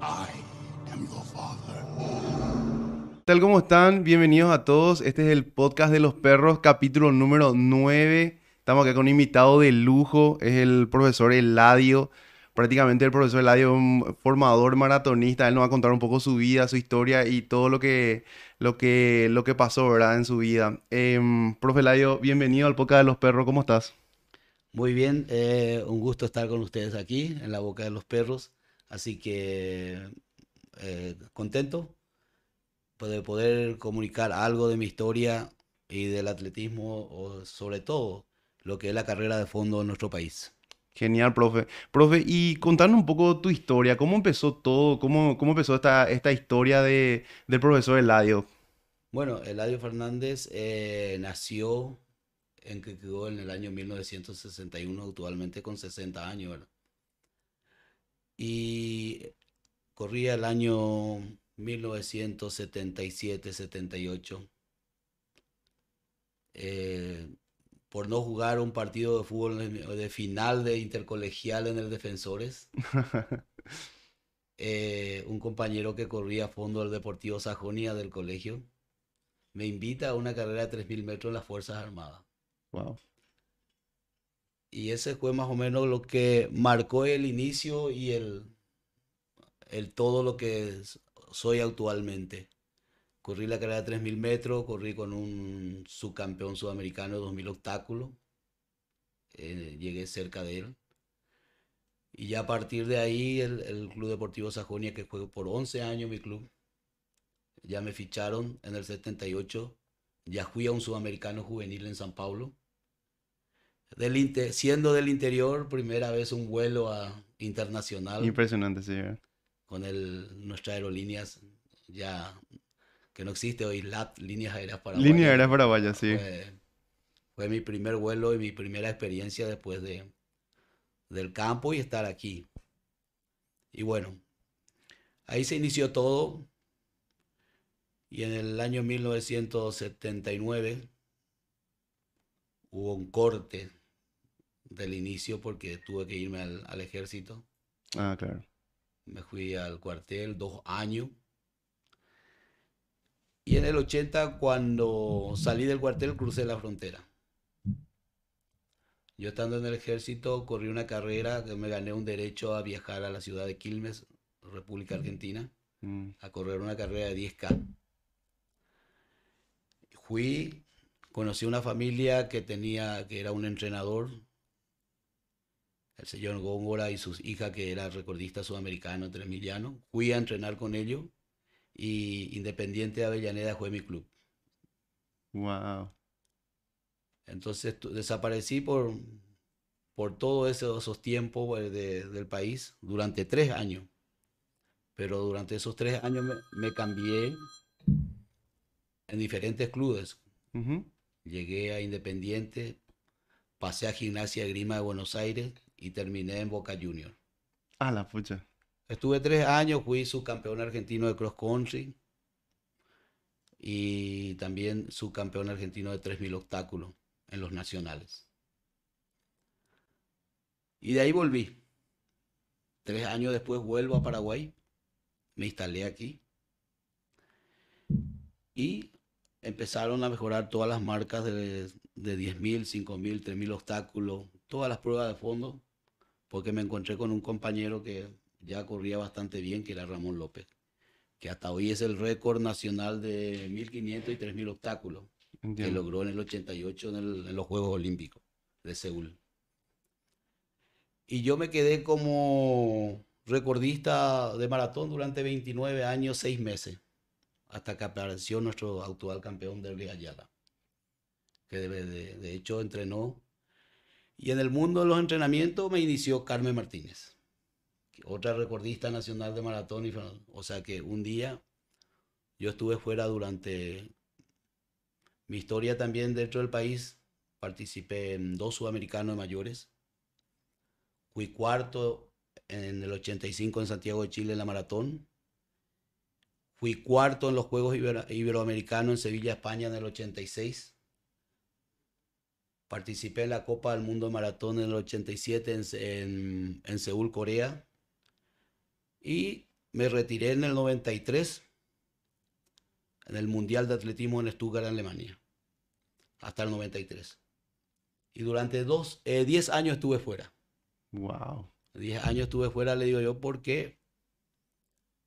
I am your father. tal como están? Bienvenidos a todos. Este es el podcast de los perros, capítulo número 9. Estamos acá con un invitado de lujo, es el profesor Eladio. Prácticamente el profesor Eladio es un formador maratonista. Él nos va a contar un poco su vida, su historia y todo lo que, lo que, lo que pasó, ¿verdad? En su vida. Em, profe Eladio, bienvenido al podcast de los perros. ¿Cómo estás? Muy bien, eh, un gusto estar con ustedes aquí en la boca de los perros. Así que eh, contento de poder comunicar algo de mi historia y del atletismo, o sobre todo lo que es la carrera de fondo en nuestro país. Genial, profe. Profe, y contanos un poco tu historia. ¿Cómo empezó todo? ¿Cómo, cómo empezó esta, esta historia de, del profesor Eladio? Bueno, Eladio Fernández eh, nació en que quedó en el año 1961, actualmente con 60 años, ¿verdad? Y corría el año 1977-78. Eh, por no jugar un partido de fútbol de, final de intercolegial en el Defensores. Eh, un compañero que corría a fondo del Deportivo Sajonia del colegio me invita a una carrera de 3.000 metros en las Fuerzas Armadas. Wow. Y ese fue más o menos lo que marcó el inicio y el, el todo lo que soy actualmente. Corrí la carrera de 3.000 metros, corrí con un subcampeón sudamericano de 2.000 obstáculos. Eh, llegué cerca de él. Y ya a partir de ahí, el, el Club Deportivo Sajonia, que fue por 11 años mi club, ya me ficharon en el 78. Ya fui a un sudamericano juvenil en San Paulo. Del siendo del interior, primera vez un vuelo a, internacional. Impresionante, sí. Con el, nuestras aerolíneas ya que no existe hoy, LAT, Líneas Aéreas Paraguayas. Línea Aérea Paraguaya, sí. Fue, fue, mi primer vuelo y mi primera experiencia después de, del campo y estar aquí. Y bueno, ahí se inició todo. Y en el año 1979 hubo un corte del inicio porque tuve que irme al, al ejército. Ah, claro. Me fui al cuartel dos años. Y en el 80, cuando salí del cuartel, crucé la frontera. Yo estando en el ejército, corrí una carrera que me gané un derecho a viajar a la ciudad de Quilmes, República Argentina, Mm. a correr una carrera de 10K. Fui, conocí una familia que tenía, que era un entrenador, el señor Góngora y sus hijas, que era recordista sudamericano, tremillano. Fui a entrenar con ellos y Independiente de Avellaneda fue mi club. Wow. Entonces desaparecí por, por todos esos, esos tiempos pues, de- del país durante tres años. Pero durante esos tres años me, me cambié en diferentes clubes. Llegué a Independiente, pasé a Gimnasia Grima de Buenos Aires y terminé en Boca Juniors. Ah, la pucha. Estuve tres años, fui subcampeón argentino de cross country y también subcampeón argentino de 3.000 obstáculos en los nacionales. Y de ahí volví. Tres años después vuelvo a Paraguay, me instalé aquí y empezaron a mejorar todas las marcas de, de 10.000, 5.000, 3.000 obstáculos, todas las pruebas de fondo, porque me encontré con un compañero que ya corría bastante bien, que era Ramón López, que hasta hoy es el récord nacional de 1500 y 3000 obstáculos, que logró en el 88 en, el- en los Juegos Olímpicos de Seúl. Y yo me quedé como recordista de maratón durante 29 años, 6 meses, hasta que apareció nuestro actual campeón Derby Ayala, que de, de- de hecho entrenó. Y en el mundo de los entrenamientos me inició Carmen Martínez otra recordista nacional de maratón. Y, o sea que un día yo estuve fuera durante mi historia también dentro del país. Participé en dos sudamericanos mayores. Fui cuarto en el 85 en Santiago de Chile en la maratón. Fui cuarto en los Juegos Ibero- Iberoamericanos en Sevilla, España en el 86. Participé en la Copa del Mundo de Maratón en el 87 en, en, en Seúl, Corea. Y me retiré en el 93 en el Mundial de Atletismo en Stuttgart, Alemania, hasta el 93. Y durante dos, 10 años estuve fuera. Wow. 10 años estuve fuera, le digo yo, porque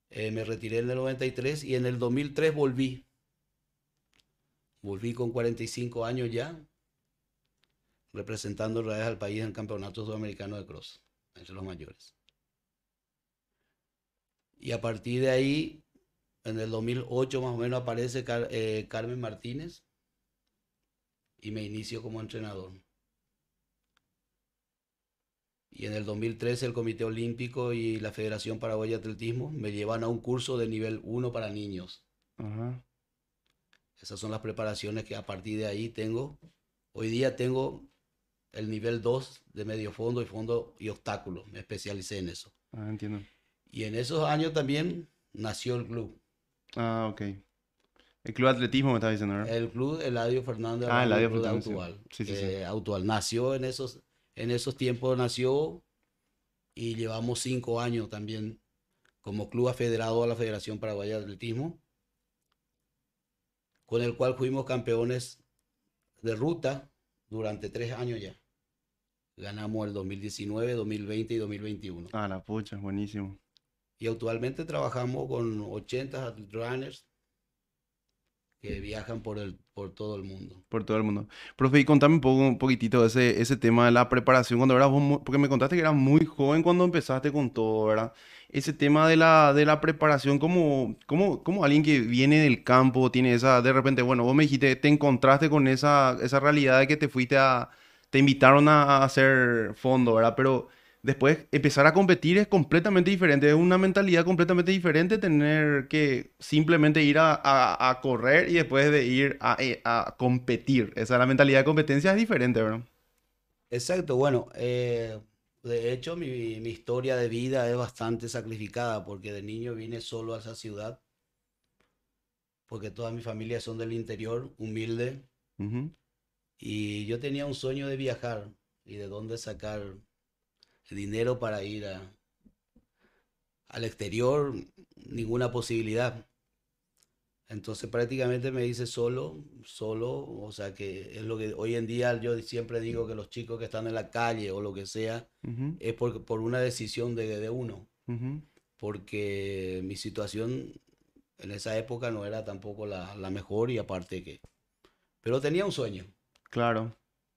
eh, me retiré en el 93 y en el 2003 volví. Volví con 45 años ya, representando otra vez al país en el Campeonato Sudamericano de Cross, entre los mayores. Y a partir de ahí, en el 2008 más o menos aparece eh, Carmen Martínez y me inicio como entrenador. Y en el 2013 el Comité Olímpico y la Federación Paraguaya de Atletismo me llevan a un curso de nivel 1 para niños. Esas son las preparaciones que a partir de ahí tengo. Hoy día tengo el nivel 2 de medio fondo y fondo y obstáculos. Me especialicé en eso. Ah, entiendo. Y en esos años también nació el club. Ah, ok. El club de atletismo me estás diciendo, ¿verdad? El club Eladio Fernández. Ah, Eladio Fernández. Sí, sí, sí. Actual. Nació en esos, en esos tiempos, nació y llevamos cinco años también como club afederado a la Federación Paraguaya de Atletismo, con el cual fuimos campeones de ruta durante tres años ya. Ganamos el 2019, 2020 y 2021. Ah, la pucha, buenísimo. Y actualmente trabajamos con 80 runners que viajan por, el, por todo el mundo. Por todo el mundo. Profe, y contame un, poco, un poquitito ese, ese tema de la preparación cuando eras vos, porque me contaste que eras muy joven cuando empezaste con todo, ¿verdad? Ese tema de la, de la preparación, como, como, como alguien que viene del campo, tiene esa, de repente, bueno, vos me dijiste, te encontraste con esa, esa realidad de que te fuiste a, te invitaron a, a hacer fondo, ¿verdad? Pero Después, empezar a competir es completamente diferente, es una mentalidad completamente diferente tener que simplemente ir a, correr y después de ir eh, a, competir. Esa la mentalidad de competencia es diferente, ¿verdad? Exacto, bueno, eh, de hecho mi, historia de vida es bastante sacrificada porque de niño vine solo a esa ciudad, porque toda mi familia son del interior, humilde, y yo tenía un sueño de viajar y de dónde sacar dinero para ir al exterior, ninguna posibilidad. Entonces prácticamente me dice solo, solo, o sea que es lo que hoy en día yo siempre digo que los chicos que están en la calle o lo que sea, es por, por una decisión de, de uno. Porque mi situación en esa época no era tampoco la, la, mejor y aparte que... Pero tenía un sueño. Claro.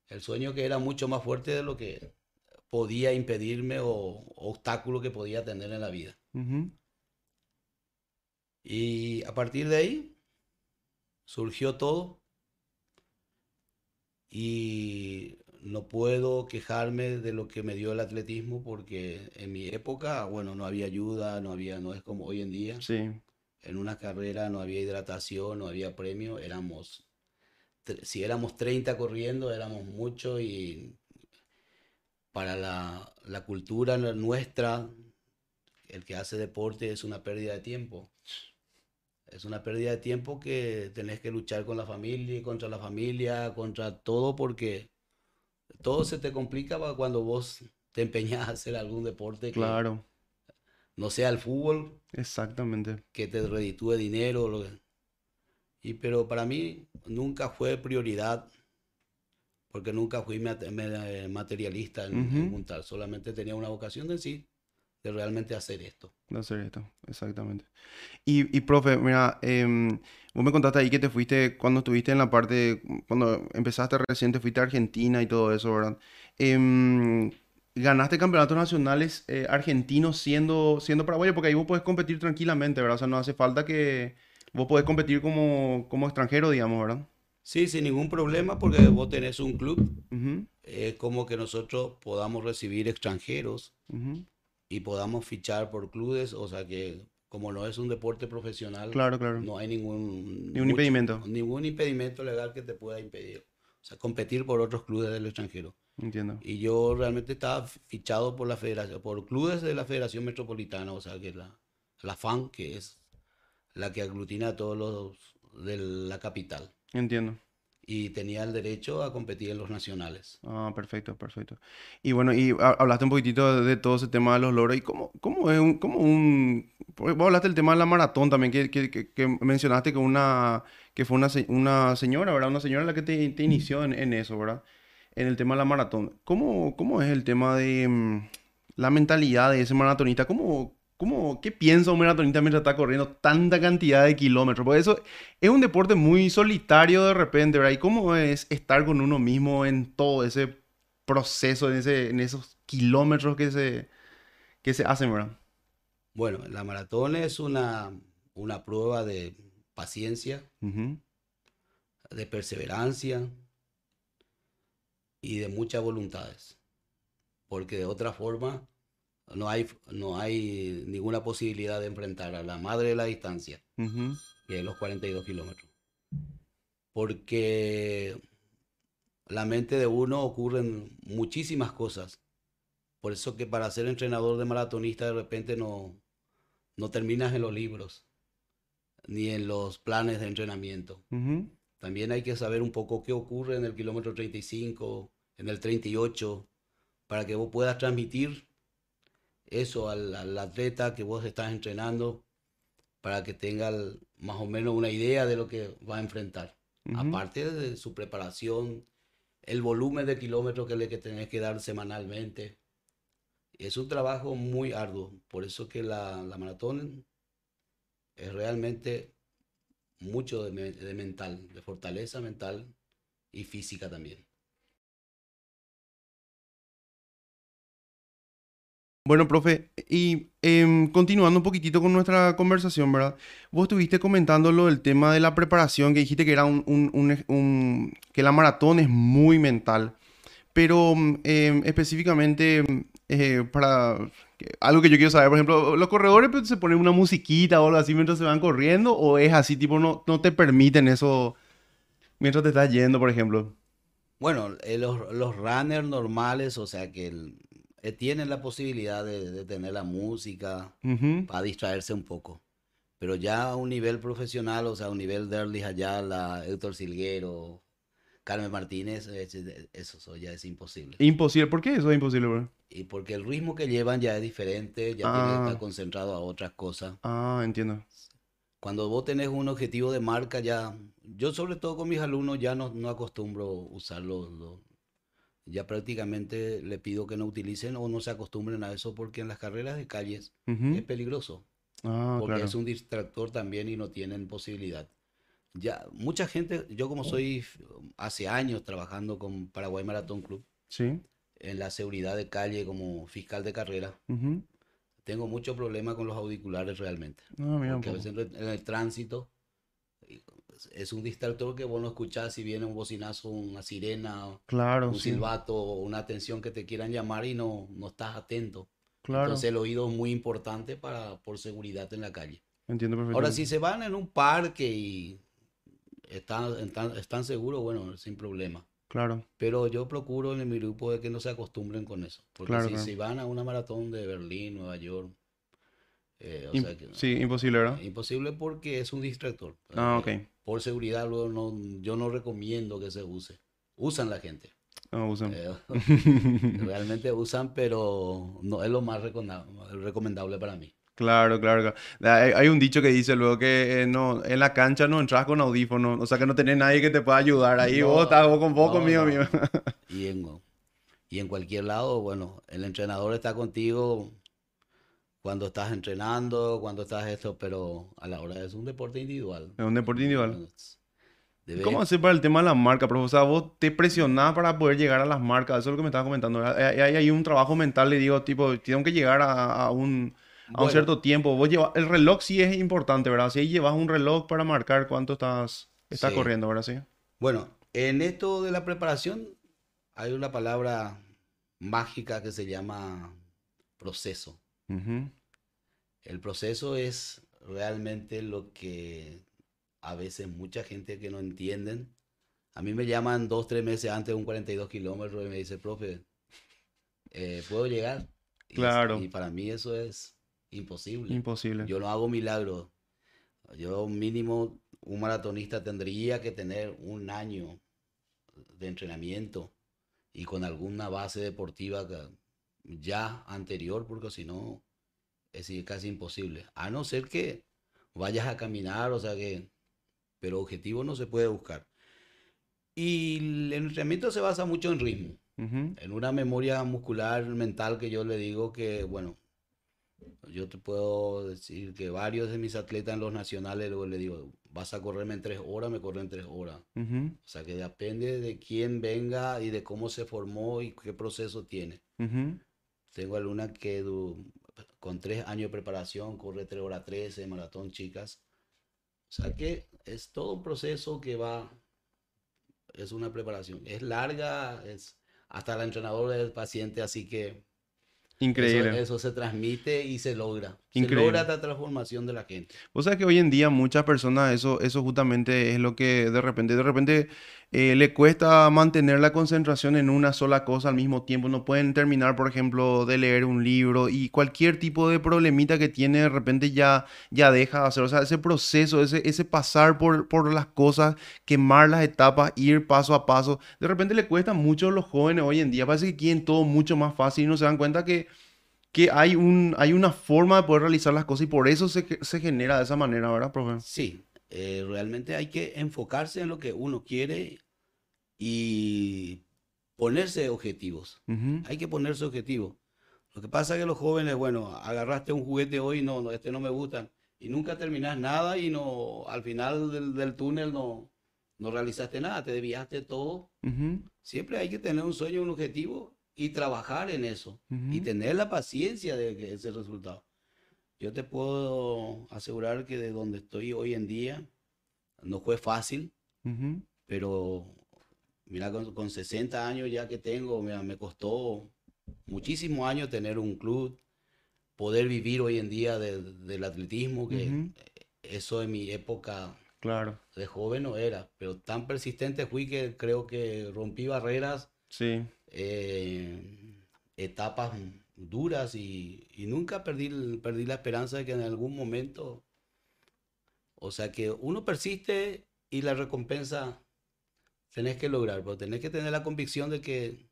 El sueño que era mucho más fuerte de lo que, podía impedirme o, obstáculo que podía tener en la vida. Y a partir de ahí surgió todo y no puedo quejarme de lo que me dio el atletismo porque en mi época, bueno, no había ayuda, no había, no es como hoy en día. Sí. En una carrera no había hidratación, no había premio, éramos, si éramos 30 corriendo, éramos muchos y para la, la cultura nuestra, el que hace deporte es una pérdida de tiempo. Es una pérdida de tiempo que tenés que luchar con la familia, contra la familia, contra todo, porque todo se te complica cuando vos te empeñas a hacer algún deporte. claro. No sea el fútbol. Exactamente. Que te reditúe dinero. Lo y, pero para mí nunca fue prioridad porque nunca fui eh, materialista en, montar, solamente tenía una vocación de sí, de realmente hacer esto. De hacer esto, exactamente. Y, y profe, mira, em, vos me contaste ahí que te fuiste, cuando estuviste en la parte, cuando empezaste reciente, fuiste a Argentina y todo eso, ¿verdad? Em, ganaste campeonatos nacionales eh, argentinos siendo, siendo paraguayo, porque ahí vos podés competir tranquilamente, ¿verdad? O sea, no hace falta que vos podés competir como, como extranjero, digamos, ¿verdad? Sí, sin ningún problema, porque vos tenés un club. Es como que nosotros podamos recibir extranjeros y podamos fichar por clubes, o sea que como no es un deporte profesional, claro, claro. no hay ningún, ningún impedimento. Ningún impedimento legal que te pueda impedir. O sea, competir por otros clubes del extranjero. Entiendo. Y yo realmente estaba fichado por la federación, por clubes de la Federación Metropolitana, o sea que la, la FAN, que es la que aglutina a todos los de la capital. Entiendo. y tenía el derecho a competir en los nacionales. Ah, perfecto, perfecto. Y bueno, y ha- hablaste un poquitito de, de todo ese tema de los logros. ¿Y cómo, cómo es un, cómo un... Vos hablaste del tema de la maratón también, que, que, que- que mencionaste que una... que fue una, una señora, ¿verdad? Una señora la que te, te inició en, en eso, ¿verdad? En el tema de la maratón. ¿Cómo, cómo es el tema de mm, la mentalidad de ese maratonista? ¿Cómo, cómo, qué piensa un maratonista mientras está corriendo tanta cantidad de kilómetros? Porque eso es un deporte muy solitario de repente, ¿verdad? ¿Y cómo es estar con uno mismo en todo ese proceso, en, ese, en esos kilómetros que se, que se hacen, ¿verdad? Bueno, la maratón es una, una prueba de paciencia, de perseverancia y de muchas voluntades. Porque de otra forma no hay, no hay ninguna posibilidad de enfrentar a la madre de la distancia, ujú, que es los 42 kilómetros. Porque la mente de uno ocurren muchísimas cosas. Por eso que para ser entrenador de maratonista de repente no, no terminas en los libros, ni en los planes de entrenamiento. También hay que saber un poco qué ocurre en el kilómetro 35, en el 38, para que vos puedas transmitir eso al, al atleta que vos estás entrenando, para que tenga el- más o menos una idea de lo que va a enfrentar. Aparte de su preparación, el volumen de kilómetros que le que tenés que dar semanalmente. Es un trabajo muy arduo, por eso que la, la maratón es realmente mucho de, de mental, de fortaleza mental y física también. Bueno, profe, y em, continuando un poquitito con nuestra conversación, ¿verdad? Vos estuviste comentando lo del tema de la preparación, que dijiste que era un, que la maratón es muy mental, pero mm, em, específicamente mm, eh, para algo que yo quiero saber, por ejemplo, los corredores pues, se ponen una musiquita o algo así mientras se van corriendo, o es así, tipo, no, no te permiten eso mientras te estás yendo, por ejemplo. Bueno, eh, los, los runners normales, o sea que el- eh, tienen la posibilidad de, de tener la música para distraerse un poco. Pero ya a un nivel profesional, o sea, a un nivel de Erlich Ayala, Héctor Silguero, Carmen Martínez, es- es- eso, ya es imposible. Imposible, ¿por qué eso es imposible, bro? Y porque el ritmo que llevan ya es diferente, ya tiene que Ah. estar concentrado a otras cosas. Ah, entiendo. Cuando vos tenés un objetivo de marca, ya, yo sobre todo con mis alumnos ya no, no acostumbro usar los, los- ya prácticamente le pido que no utilicen o no se acostumbren a eso porque en las carreras de calles es peligroso, Ah, porque claro. es un distractor también y no tienen posibilidad. Ya, mucha gente, yo como soy hace años trabajando con Paraguay Maratón Club Sí. en la seguridad de calle como fiscal de carrera, tengo mucho problema con los auriculares realmente. Ah, Porque a veces en el tránsito es un distractor que vos no escuchás si viene un bocinazo, una sirena, Claro, un sí. silbato o una atención que te quieran llamar y no, no estás atento. Claro. Entonces el oído es muy importante para, por seguridad en la calle. Entiendo Ahora, si se van en un parque y están, están, están seguros, bueno, sin problema. Claro. Pero yo procuro en mi grupo de que no se acostumbren con eso. Porque Claro, si, claro. si van a una maratón de Berlín, Nueva York, eh, o sea que- Sí, imposible, ¿verdad? Imposible porque es un distractor. Ah, ok. Por seguridad, luego no, yo no recomiendo que se use. Usan la gente. No, usan. Eh, realmente usan, pero no es lo más recomenda- recomendable para mí. Claro, claro. Hay, hay un dicho que dice luego que eh, no, en la cancha no entras con audífonos, o sea que no tenés nadie que te pueda ayudar. Ahí No, vos estás vos con vos no, conmigo, no. mío. Y en, y en cualquier lado, bueno, el entrenador está contigo cuando estás entrenando, cuando estás esto, pero a la hora es un deporte individual. Es un deporte individual. Debe- ¿Cómo hacer para el tema de la marca, profe? O sea, vos te presionás para poder llegar a las marcas. Eso es lo que me estabas comentando. Hay, hay- hay un trabajo mental, le digo, tipo, tengo que llegar a, a un, a un Bueno. cierto tiempo. Vos llevas, el reloj sí es importante, ¿verdad? Si ahí llevas un reloj para marcar cuánto estás, estás Sí. corriendo, ¿verdad? Sí. Bueno, en esto de la preparación hay una palabra mágica que se llama proceso. El proceso es realmente lo que a veces mucha gente que no entienden. A mí me llaman dos, tres meses antes de un 42 kilómetros y me dice, profe, eh, ¿puedo llegar? Y, Claro. y para mí eso es imposible. Imposible. Yo no hago milagros. Yo mínimo, un maratonista tendría que tener un año de entrenamiento y con alguna base deportiva ya anterior, porque si no es casi imposible. A no ser que vayas a caminar, o sea que, pero objetivo no se puede buscar. Y el entrenamiento se basa mucho en ritmo, en una memoria muscular mental que yo le digo que, bueno, yo te puedo decir que varios de mis atletas en los nacionales, luego le digo, vas a correrme en tres horas, me corren en tres horas. O sea que depende de quién venga y de cómo se formó y qué proceso tiene. Tengo alguna que con tres años de preparación corre tres horas 13, maratón chicas. O sea que es todo un proceso que va, es una preparación. Es larga, es hasta el entrenador del paciente, así que Increíble. Eso, se transmite y se logra. Increíble. Se logra esta transformación de la gente. O sea que hoy en día muchas personas, eso, eso justamente es lo que de repente, de repente eh, le cuesta mantener la concentración en una sola cosa al mismo tiempo. No pueden terminar, por ejemplo, de leer un libro y cualquier tipo de problemita que tiene, de repente ya, ya deja de hacer. O sea, ese proceso, ese, ese pasar por, por las cosas, quemar las etapas, ir paso a paso, de repente le cuesta mucho a los jóvenes hoy en día. Parece que quieren todo mucho más fácil y no se dan cuenta que que hay, un, hay una forma de poder realizar las cosas y por eso se, se genera de esa manera, ¿verdad, profe? Sí, eh, realmente hay que enfocarse en lo que uno quiere y ponerse objetivos. Hay que ponerse objetivos. Lo que pasa es que los jóvenes, bueno, agarraste un juguete hoy, no, no este no me gusta, y nunca terminas nada y no, al final del, del túnel no, no realizaste nada, te desviaste todo. Siempre hay que tener un sueño, un objetivo y trabajar en eso y tener la paciencia de ese resultado. Yo te puedo asegurar que de donde estoy hoy en día no fue fácil, pero mira, con, 60 años ya que tengo, me costó muchísimos años tener un club, poder vivir hoy en día del atletismo, que eso en mi época claro. de joven no era, pero tan persistente fui que creo que rompí barreras. Sí eh, etapas duras y, nunca perdí, perdí la esperanza de que en algún momento, o sea que uno persiste y la recompensa tenés que lograr, pero tenés que tener la convicción de que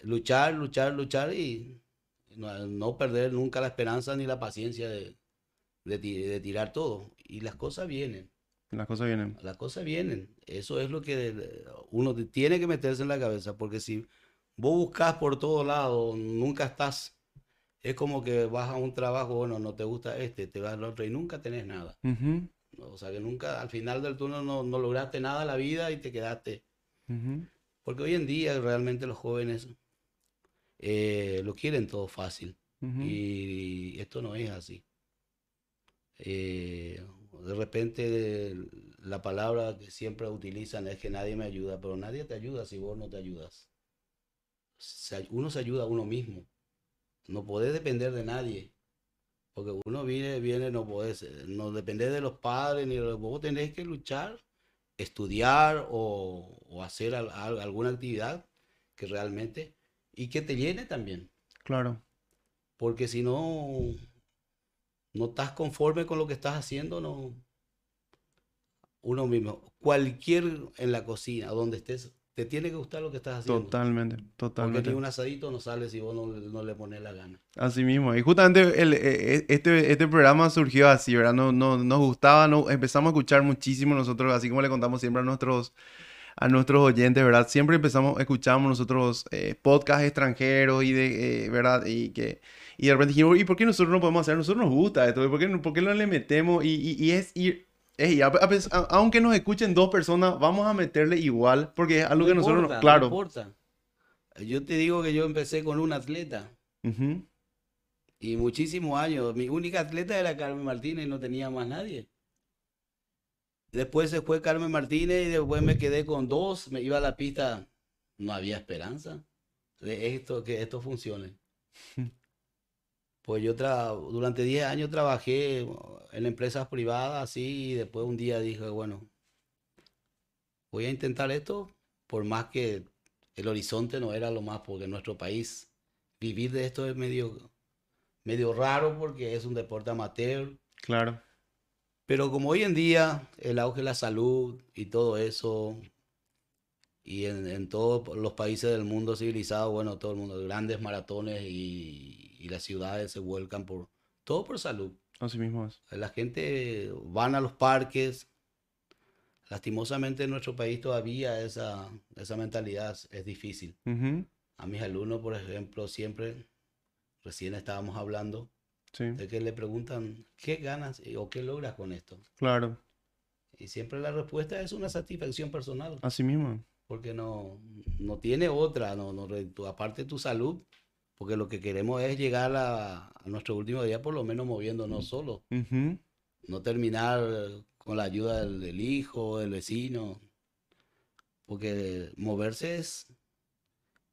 luchar, luchar, luchar y no, perder nunca la esperanza ni la paciencia de, tirar todo. Y las cosas vienen. Las cosas vienen. Las cosas vienen. Eso es lo que uno tiene que meterse en la cabeza, porque si vos buscas por todo lado, nunca estás, es como que vas a un trabajo, bueno, no te gusta este, te vas al otro y nunca tenés nada. O sea que nunca, al final del turno no, lograste nada en la vida y te quedaste. Porque hoy en día realmente los jóvenes eh, lo quieren todo fácil. y, esto no es así. Eh, de repente la palabra que siempre utilizan es que nadie me ayuda, pero nadie te ayuda si vos no te ayudas. Uno se ayuda a uno mismo. No podés depender de nadie. Porque uno viene, viene, no podés, no depender de los padres, ni de los, vos tenés que luchar, estudiar o, o hacer alguna actividad que realmente, y que te llene también. Claro. Porque si no, no estás conforme con lo que estás haciendo, no. Uno mismo, cualquier en la cocina, donde estés, te tiene que gustar lo que estás haciendo. Totalmente, totalmente. Porque ni un asadito no sale si vos no, le pones la gana. Así mismo. Y justamente el, e, e, este, este programa surgió así, ¿verdad? No, no, nos gustaba, no, empezamos a escuchar muchísimo nosotros, así como le contamos siempre a nuestros a nuestros oyentes, ¿verdad? Siempre empezamos, escuchamos nosotros eh, podcasts extranjeros y de, eh, ¿verdad? Y que y de repente dijimos, ¿y por qué nosotros no podemos hacer? A nosotros nos gusta esto, ¿por qué, por qué no le metemos? Y, y, es ir, aunque nos escuchen dos personas, vamos a meterle igual, porque es algo que nosotros, no, claro. No importa. Yo te digo que yo empecé con un atleta. Y muchísimos años. Mi única atleta era Carmen Martínez y no tenía más nadie. Después se fue Carmen Martínez y después me quedé con dos. Me iba a la pista. No había esperanza de esto, que esto funcione. Pues yo durante 10 años trabajé en empresas privadas así y después un día dije, bueno, voy a intentar esto por más que el horizonte no era lo más, porque en nuestro país vivir de esto es medio, medio raro porque es un deporte amateur. Claro. Pero como hoy en día el auge de la salud y todo eso, y en, en todos los países del mundo civilizado, bueno, todo el mundo, grandes maratones y, y las ciudades se vuelcan por, todo por salud. Así mismo es. La gente van a los parques. Lastimosamente en nuestro país todavía esa, esa mentalidad es difícil. Ujú, A mis alumnos, por ejemplo, siempre, recién estábamos hablando, Sí, de que le preguntan, ¿qué ganas o qué logras con esto? claro. Y siempre la respuesta es una satisfacción personal, Así mismo. porque no, no tiene otra, no, no, aparte de tu salud, porque lo que queremos es llegar a, a nuestro último día por lo menos moviéndonos solos. Ujú, no terminar con la ayuda del, del hijo, del vecino, porque moverse es,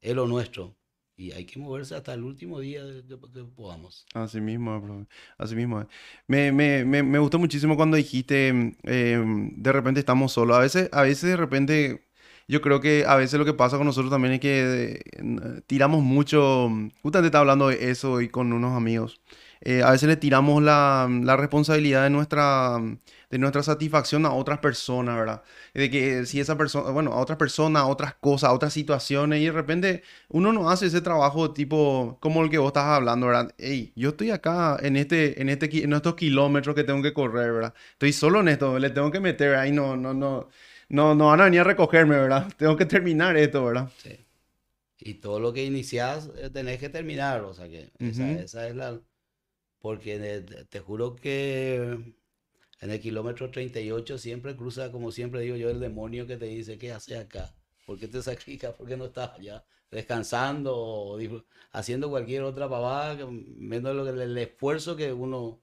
es lo nuestro y hay que moverse hasta el último día que podamos. Así mismo, bro. Así mismo. es. Me, me, me, me gustó muchísimo cuando dijiste, mm, em, de repente estamos solos. A veces, a veces de repente, yo creo que a veces lo que pasa con nosotros también es que eh, tiramos mucho, justamente estaba hablando de eso y con unos amigos. Eh, a veces le tiramos la, la responsabilidad de nuestra, de nuestra satisfacción a otras personas, ¿verdad? De que si esa persona, bueno, a otras personas, a otras cosas, a otras situaciones, y de repente uno no hace ese trabajo tipo como el que vos estás hablando, ¿verdad? Ey, yo estoy acá en este, en este, en estos kilómetros que tengo que correr, ¿verdad? Estoy solo en esto, le tengo que meter ahí, no, no, no, no, no van a venir a recogerme, ¿verdad? Tengo que terminar esto, ¿verdad? Sí. Y todo lo que iniciás eh, tenés que terminar, o sea que esa, es la... Porque te juro que en el kilómetro 38 siempre cruza, como siempre digo yo, el demonio que te dice, ¿qué haces acá? ¿Por qué te sacrificas? ¿Por qué no estás allá? Descansando o haciendo cualquier otra pavada, menos lo que, el esfuerzo que uno,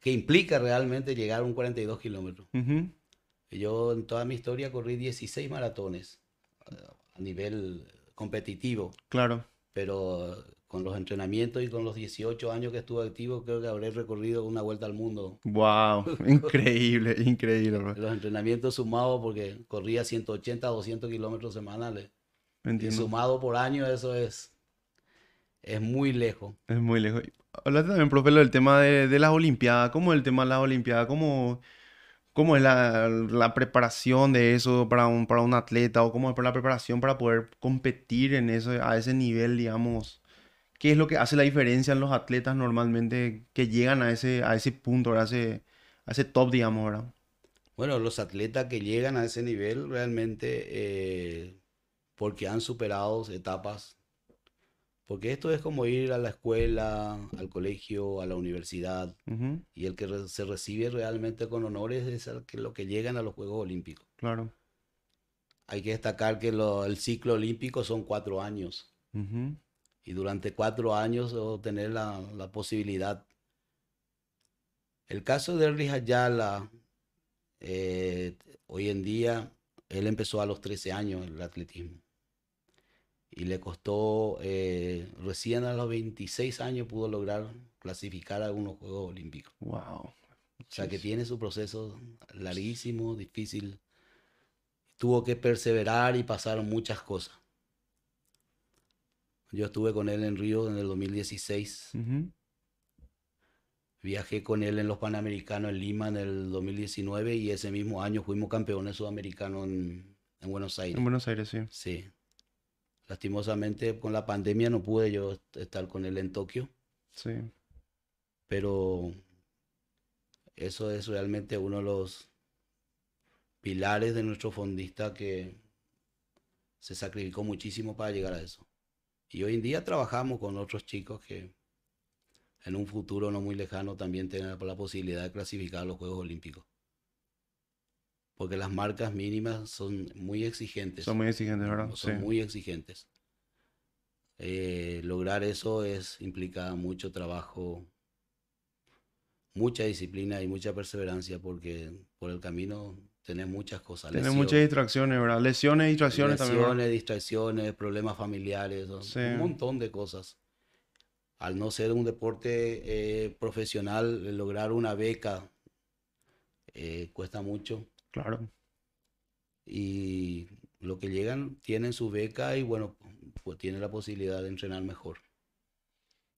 que implica realmente llegar a un 42 kilómetros. Ujú, Yo en toda mi historia corrí 16 maratones eh, a nivel competitivo, Claro, pero con los entrenamientos y con los 18 años que estuve activo, creo que habré recorrido una vuelta al mundo. wow, increíble, increíble, bro. Los entrenamientos sumados, porque corría 180 a 200 kilómetros semanales. Y sumado por año, eso es, es muy lejos. Es muy lejos. Hablaste también, profe, del tema de, de las Olimpiadas. ¿Cómo es el tema de las Olimpiadas? ¿Cómo, cómo es la, la preparación de eso para un, para un atleta? ¿O cómo es la preparación para poder competir en eso, a ese nivel, digamos? ¿Qué es lo que hace la diferencia en los atletas normalmente que llegan a ese, a ese punto. A ese, a ese top, digamos, ¿verdad? Bueno, los atletas que llegan a ese nivel realmente eh, porque han superado etapas, porque esto es como ir a la escuela, al colegio, a la universidad, y el que re- se recibe realmente con honores es el que, lo que llegan a los Juegos Olímpicos. claro. Hay que destacar que lo- el ciclo olímpico son cuatro años, y durante cuatro años obtener la, la posibilidad. El caso de Erlich Ayala, eh, hoy en día, él empezó a los 13 años el atletismo. Y le costó, eh, recién a los 26 años pudo lograr clasificar a unos Juegos Olímpicos. Wow. O sea que tiene su proceso larguísimo, difícil. Tuvo que perseverar y pasaron muchas cosas. Yo estuve con él en Río en el 2016. Ujú, Viajé con él en los Panamericanos en Lima en el 2019 y ese mismo año fuimos campeones sudamericanos en, en Buenos Aires. En Buenos Aires, sí. Sí. Lastimosamente con la pandemia no pude yo est- estar con él en Tokio, Sí. pero eso es realmente uno de los pilares de nuestro fondista que se sacrificó muchísimo para llegar a eso. Y hoy en día trabajamos con otros chicos que en un futuro no muy lejano también tengan la posibilidad de clasificar a los Juegos Olímpicos. Porque las marcas mínimas son muy exigentes. Son muy exigentes, ¿verdad? Son Sí. muy exigentes. Eh, lograr eso es implica mucho trabajo, mucha disciplina y mucha perseverancia porque por el camino tenés muchas cosas. Tiene lesión- muchas distracciones, ¿verdad? Lesiones distracciones también, ¿verdad? lesiones, distracciones, problemas familiares, Sí. un montón de cosas. Al no ser un deporte eh, profesional, lograr una beca eh, cuesta mucho Claro. y lo que llegan tienen su beca y bueno, pues tienen la posibilidad de entrenar mejor.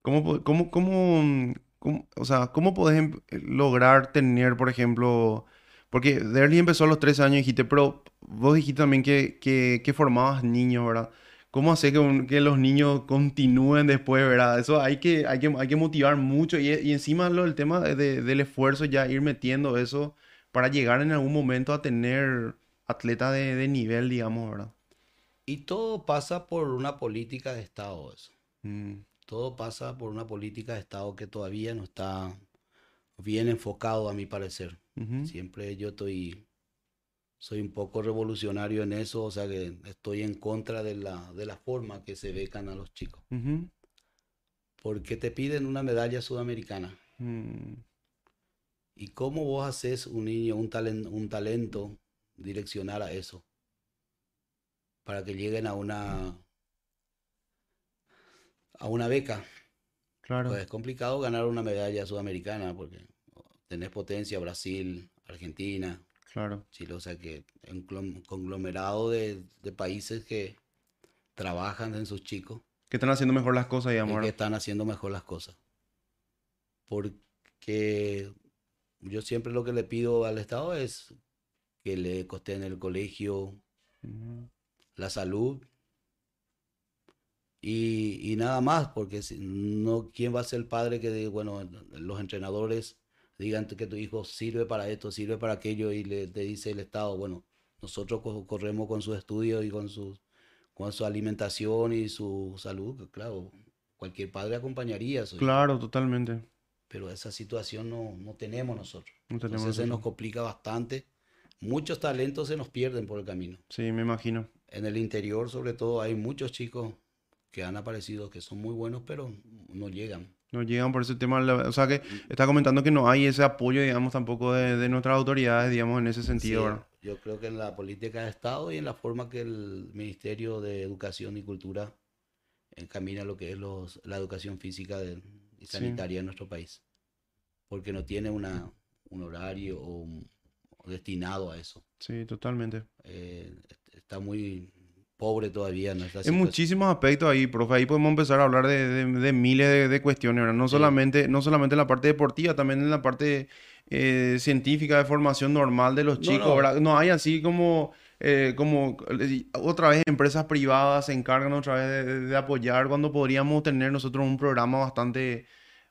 ¿Cómo, cómo, cómo, mm, cómo- o sea, cómo podés em- lograr tener, por ejemplo, Porque Derly empezó a los 13 años, dijiste, pero vos dijiste también que, que, que formabas niños, ¿verdad? ¿Cómo hacer que, un- que los niños continúen después, verdad? Eso hay que, hay que, hay que motivar mucho y, y encima lo, el tema de- de- del esfuerzo, ya ir metiendo eso para llegar en algún momento a tener atletas de, de nivel, digamos, ¿verdad? Y todo pasa por una política de Estado, eso. Mm, Todo pasa por una política de Estado que todavía no está bien enfocado, a mi parecer. Siempre yo estoy, soy un poco revolucionario en eso, o sea que estoy en contra de la, de la forma que se becan a los chicos. Porque te piden una medalla sudamericana. mm, ¿Y cómo vos haces un niño, un talento, un talento direccionar a eso? Para que lleguen a una, a una beca. claro. Pues es complicado ganar una medalla sudamericana porque tenés potencia Brasil, Argentina, Claro. Chile, o sea que es un conglomerado de, de países que trabajan en sus chicos Que están haciendo mejor las cosas, y digamos, que ¿verdad? están haciendo mejor las cosas. Porque yo siempre lo que le pido al Estado es que le costeen el colegio, la salud y, y nada más, porque si no, ¿quién va a ser el padre que, bueno, los entrenadores digan que tu hijo sirve para esto, sirve para aquello y le, te dice el Estado, bueno, nosotros co- corremos con sus estudios y con su, con su alimentación y su salud, claro, cualquier padre acompañaría eso, Claro, totalmente. Pero esa situación no, no tenemos nosotros. No tenemos Entonces se nos complica bastante. Muchos talentos se nos pierden por el camino. Sí, me imagino. En el interior, sobre todo, hay muchos chicos que han aparecido que son muy buenos, pero no llegan. No llegan por ese tema. O sea que está comentando que no hay ese apoyo, digamos, tampoco de, de nuestras autoridades, digamos, en ese sentido, Sí, yo creo que en la política de Estado y en la forma que el Ministerio de Educación y Cultura encamina lo que es los, la educación física de- y Sí. sanitaria en nuestro país. Porque no tiene una, un horario o un- destinado a eso. Sí, totalmente. Eh, está muy pobre todavía nuestra En situación. muchísimos aspectos ahí, profe. Ahí podemos empezar a hablar de, de- de miles de, de cuestiones, ¿verdad? No Sí. solamente, no solamente en la parte deportiva, también en la parte eh, científica de formación normal de los No, chicos, no. ¿verdad? No hay así como, eh, como eh, otra vez empresas privadas se encargan otra vez de, de- apoyar cuando podríamos tener nosotros un programa bastante...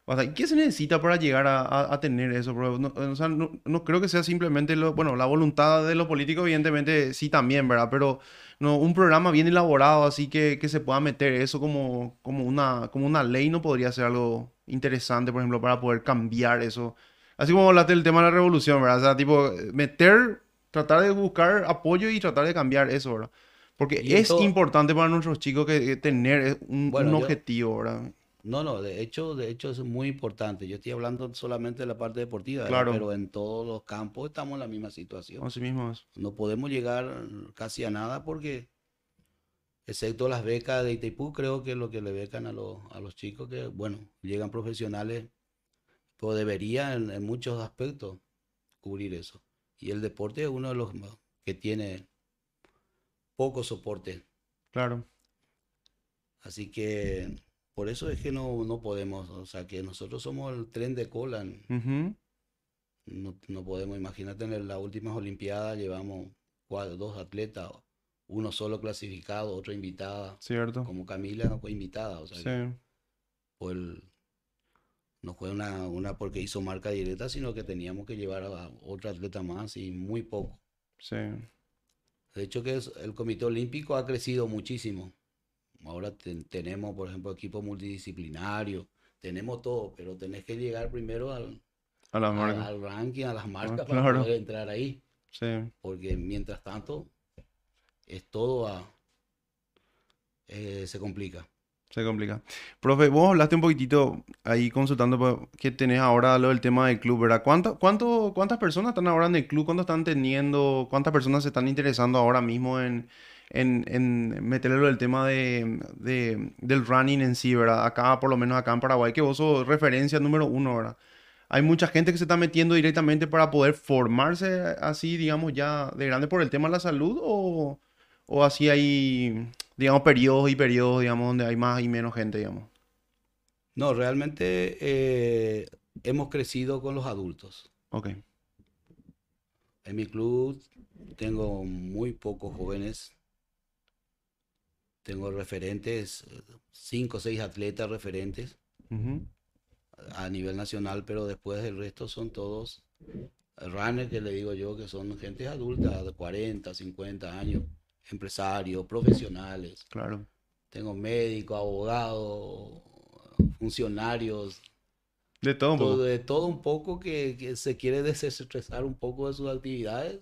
bastante- ¿Qué se necesita para llegar a, a- a tener eso? No, o sea, no, no creo que sea simplemente lo, bueno, la voluntad de los políticos, evidentemente sí también, ¿verdad? Pero no, un programa bien elaborado, así que, que se pueda meter eso como, como una, como una ley, no podría ser algo interesante, por ejemplo, para poder cambiar eso. Así como hablaste del tema de la revolución, ¿verdad? O sea, tipo, meter, tratar de buscar apoyo y tratar de cambiar eso, ¿verdad? Porque Y es importante para nuestros chicos que, que tener eh, un, Bueno, un yo- objetivo, ¿verdad? No, no, de hecho, de hecho es muy importante. Yo estoy hablando solamente de la parte deportiva. Claro. pero en todos los campos estamos en la misma situación. Así mismo es. No podemos llegar casi a nada porque, excepto las becas de Itaipú, creo que lo que le becan a los, a los chicos, que bueno, llegan profesionales, pues debería en, en muchos aspectos cubrir eso. Y el deporte es uno de los que tiene poco soporte. Claro. Así que por eso es que no, no podemos, o sea, que nosotros somos el tren de cola. No, no podemos, imagínate en las últimas Olimpiadas llevamos cua- dos atletas, uno solo clasificado, otro invitada, Cierto. como Camila fue invitada, o sea, Sí. el- no fue una, una porque hizo marca directa, sino que teníamos que llevar a otra atleta más y muy poco. Sí. De hecho que es- el Comité Olímpico ha crecido muchísimo. Ahora ten- tenemos, por ejemplo, equipos multidisciplinarios, tenemos todo, pero tenés que llegar primero al, A al- ranking, a las marcas para Ah, claro. poder entrar ahí. Sí. porque mientras tanto es todo a, eh, se complica. Se complica. Profe, vos hablaste un poquitito ahí consultando que tenés ahora lo del tema del club, ¿verdad? ¿Cuánto, cuánto, ¿Cuántas personas están ahora en el club? ¿Cuánto están teniendo? ¿Cuántas personas se están interesando ahora mismo en, en, en meterle lo del tema de- del running en sí, ¿verdad? Acá, por lo menos acá en Paraguay, que vos sos referencia número uno, ¿verdad? Hay mucha gente que se está metiendo directamente para poder formarse así, digamos, ya de grande por el tema de la salud o, o así hay, digamos, periodos y periodos, digamos, donde hay más y menos gente, digamos. No, realmente eh, hemos crecido con los adultos. Ok. En mi club tengo muy pocos jóvenes. Tengo referentes, cinco o seis atletas referentes a nivel nacional, pero después el resto son todos runners, que le digo yo, que son gente adulta de 40, 50 años, empresarios, profesionales. Claro. Tengo médicos, abogados, funcionarios, De todo un poco. de todo un poco que, que se quiere desestresar un poco de sus actividades.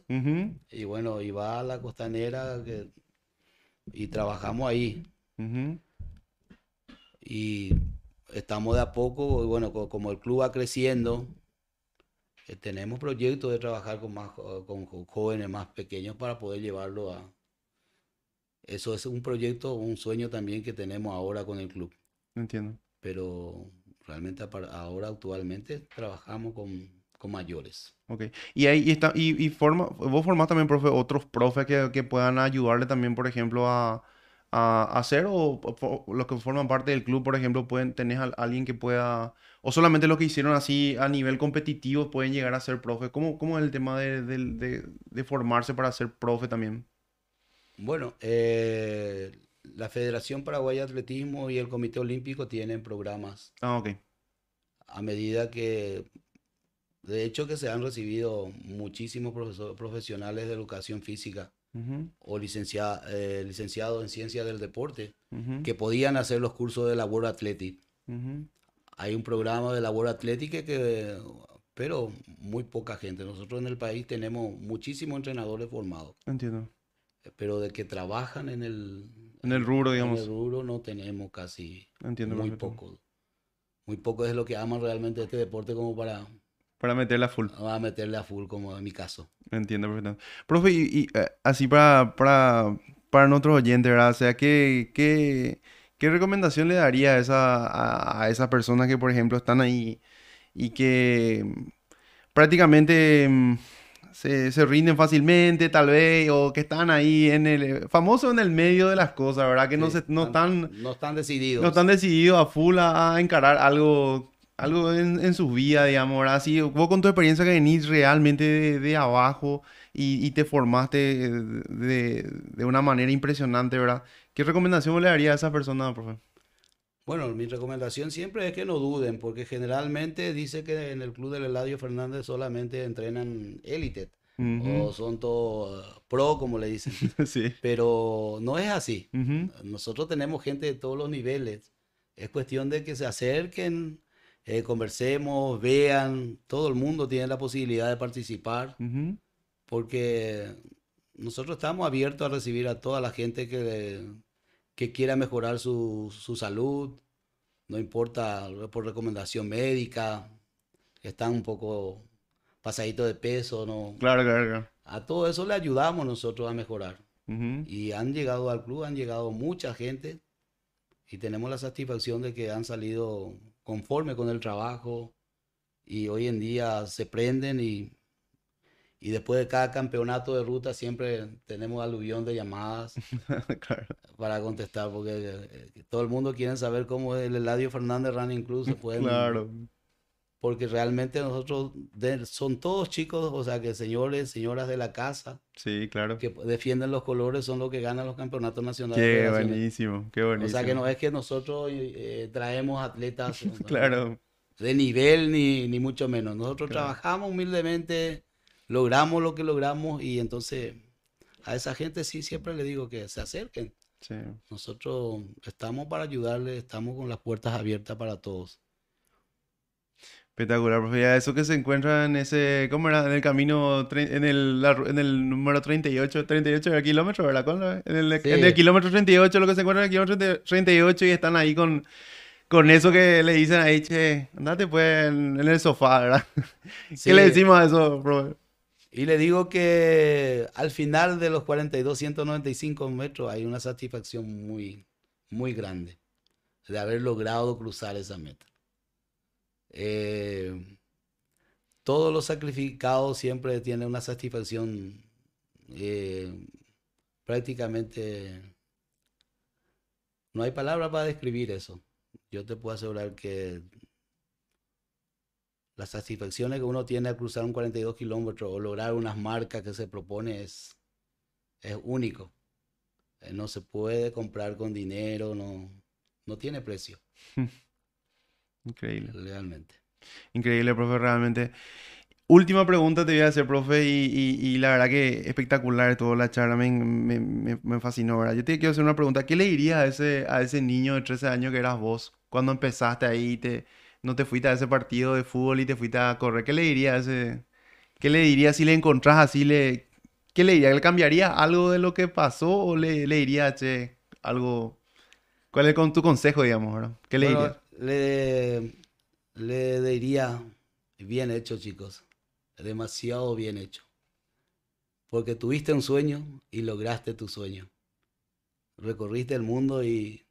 Y bueno, y va a la costanera que- y trabajamos ahí. Y estamos de a poco, y bueno, co- como el club va creciendo, eh, tenemos proyectos de trabajar con más con jóvenes más pequeños para poder llevarlo a... Eso es un proyecto, un sueño también que tenemos ahora con el club. Entiendo. Pero realmente ahora actualmente trabajamos con, con mayores. Ok. Y ahí y está, y, y forma, vos formás también, profe, otros profes que, que puedan ayudarle también, por ejemplo, a, a hacer o, los que forman parte del club, por ejemplo, pueden tener a alguien que pueda, o solamente los que hicieron así a nivel competitivo pueden llegar a ser profe. ¿Cómo, cómo es el tema de, del- de- de formarse para ser profe también? Bueno, eh, la Federación Paraguaya de Atletismo y el Comité Olímpico tienen programas Ah, ok. a medida que, de hecho, que se han recibido muchísimos profesor- profesionales de educación física o licencia- eh, licenciados en ciencia del deporte que podían hacer los cursos de labor athletic. ujú. Hay un programa de labor atlética que, pero muy poca gente. Nosotros en el país tenemos muchísimos entrenadores formados, Entiendo. Pero de que trabajan en el, En el rubro, en digamos. el rubro no tenemos casi Entiendo muy poco. Muy poco es lo que aman realmente este deporte como para Para meterla full. a meterle a full, como en mi caso. Entiendo perfectamente. Profe, y, y, eh, así para, para, para nuestros oyentes, ¿verdad? O sea, ¿qué, qué, qué recomendación le daría a, esa, a, a esas personas que, por ejemplo, están ahí y que prácticamente mm, se, se rinden fácilmente, tal vez, o que están ahí en el, famoso en el medio de las cosas, ¿verdad? Que no, se, no están... no están decididos. No están decididos a full a, a encarar algo, algo en, en sus vidas, digamos, ¿verdad? Así, vos con tu experiencia que venís realmente de, de abajo y, y te formaste de, de una manera impresionante, ¿verdad? ¿Qué recomendación le daría a esa persona, profe? Bueno, mi recomendación siempre es que no duden, porque generalmente dice que en el club del Eladio Fernández solamente entrenan élite o son todos eh, pro, como le dicen. Sí. Pero no es así. Nosotros tenemos gente de todos los niveles. Es cuestión de que se acerquen, eh, conversemos, vean. Todo el mundo tiene la posibilidad de participar, porque nosotros estamos abiertos a recibir a toda la gente que, que quiera mejorar su, su salud, no importa por recomendación médica, que están un poco pasaditos de peso, ¿no? Claro, claro, claro. A todo eso le ayudamos nosotros a mejorar. Y han llegado al club, han llegado mucha gente y tenemos la satisfacción de que han salido conforme con el trabajo y hoy en día se prenden y, y después de cada campeonato de ruta siempre tenemos aluvión de llamadas Claro. para contestar porque eh, todo el mundo quiere saber cómo el Eladio Fernández Running Club se puede Claro. porque realmente nosotros de- son todos chicos, o sea que señores, señoras de la casa Sí, claro. que defienden los colores son los que ganan los campeonatos nacionales. Qué buenísimo, qué O buenísimo. sea que no es que nosotros eh, traemos atletas ¿no? Claro. de nivel ni, ni mucho menos. Nosotros Claro. trabajamos humildemente, logramos lo que logramos y entonces a esa gente sí siempre le digo que se acerquen. Sí. Nosotros estamos para ayudarles, estamos con las puertas abiertas para todos. Espectacular, profe. Ya eso que se encuentra en ese, ¿cómo era? En el camino, en el, la en el número 38, 38 del kilómetro, ¿verdad? La- En el, Sí. en el kilómetro 38, lo que se encuentra en el kilómetro 30 38 y están ahí con, con eso que le dicen ahí, che, andate pues en, en el sofá, ¿verdad? Sí, ¿Qué le decimos a eso, profe? Y le digo que al final de los 42, 195 metros hay una satisfacción muy, muy grande de haber logrado cruzar esa meta. Eh, todos los sacrificados siempre tienen una satisfacción eh, prácticamente... No hay palabra para describir eso. Yo te puedo asegurar que las satisfacciones que uno tiene al cruzar un 42 kilómetros o lograr unas marcas que se propone es, es único. Eh, no se puede comprar con dinero, no, no tiene precio. Increíble. Realmente. Increíble, profe, realmente. Última pregunta te voy a hacer, profe, y, y, y la verdad que espectacular toda la charla, me, me, me, me fascinó, ¿verdad? Yo te quiero hacer una pregunta, ¿qué le dirías a ese, a ese niño de 13 años que eras vos cuando empezaste ahí, te, no te fuiste a ese partido de fútbol y te fuiste a correr? ¿Qué le dirías a ese, qué le dirías si le encontrás así, le, qué le dirías? ¿Le cambiaría algo de lo que pasó o le, le dirías, che, algo, cuál es con tu consejo, digamos, ¿verdad? ¿Qué le Bueno, dirías? le, le diría, bien hecho, chicos. Demasiado bien hecho. Porque tuviste un sueño y lograste tu sueño. Recorriste el mundo y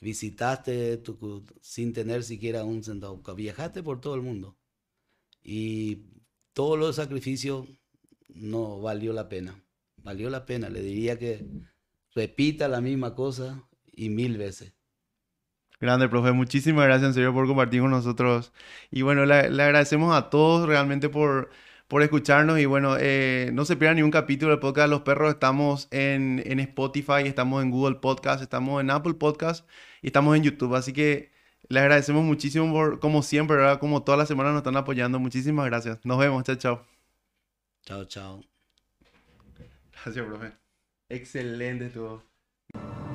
visitaste sin tener siquiera un centavo. Viajaste por todo el mundo. Y todos los sacrificios no valió la pena. Valió la pena. Le diría que repita la misma cosa y mil veces. Grande, profe. Muchísimas gracias en serio por compartir con nosotros. Y bueno, le, agradecemos a todos realmente por, por escucharnos. Y bueno, eh, no se pierdan ni un capítulo del podcast Los Perros. Estamos en, en Spotify, estamos en Google Podcast, estamos en Apple Podcast y estamos en YouTube. Así que les agradecemos muchísimo por, como siempre, ¿verdad? Como todas las semanas nos están apoyando. Muchísimas gracias. Nos vemos. Chao, chao. Chao, chao. Gracias, profe. Excelente estuvo.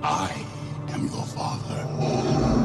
I am your father.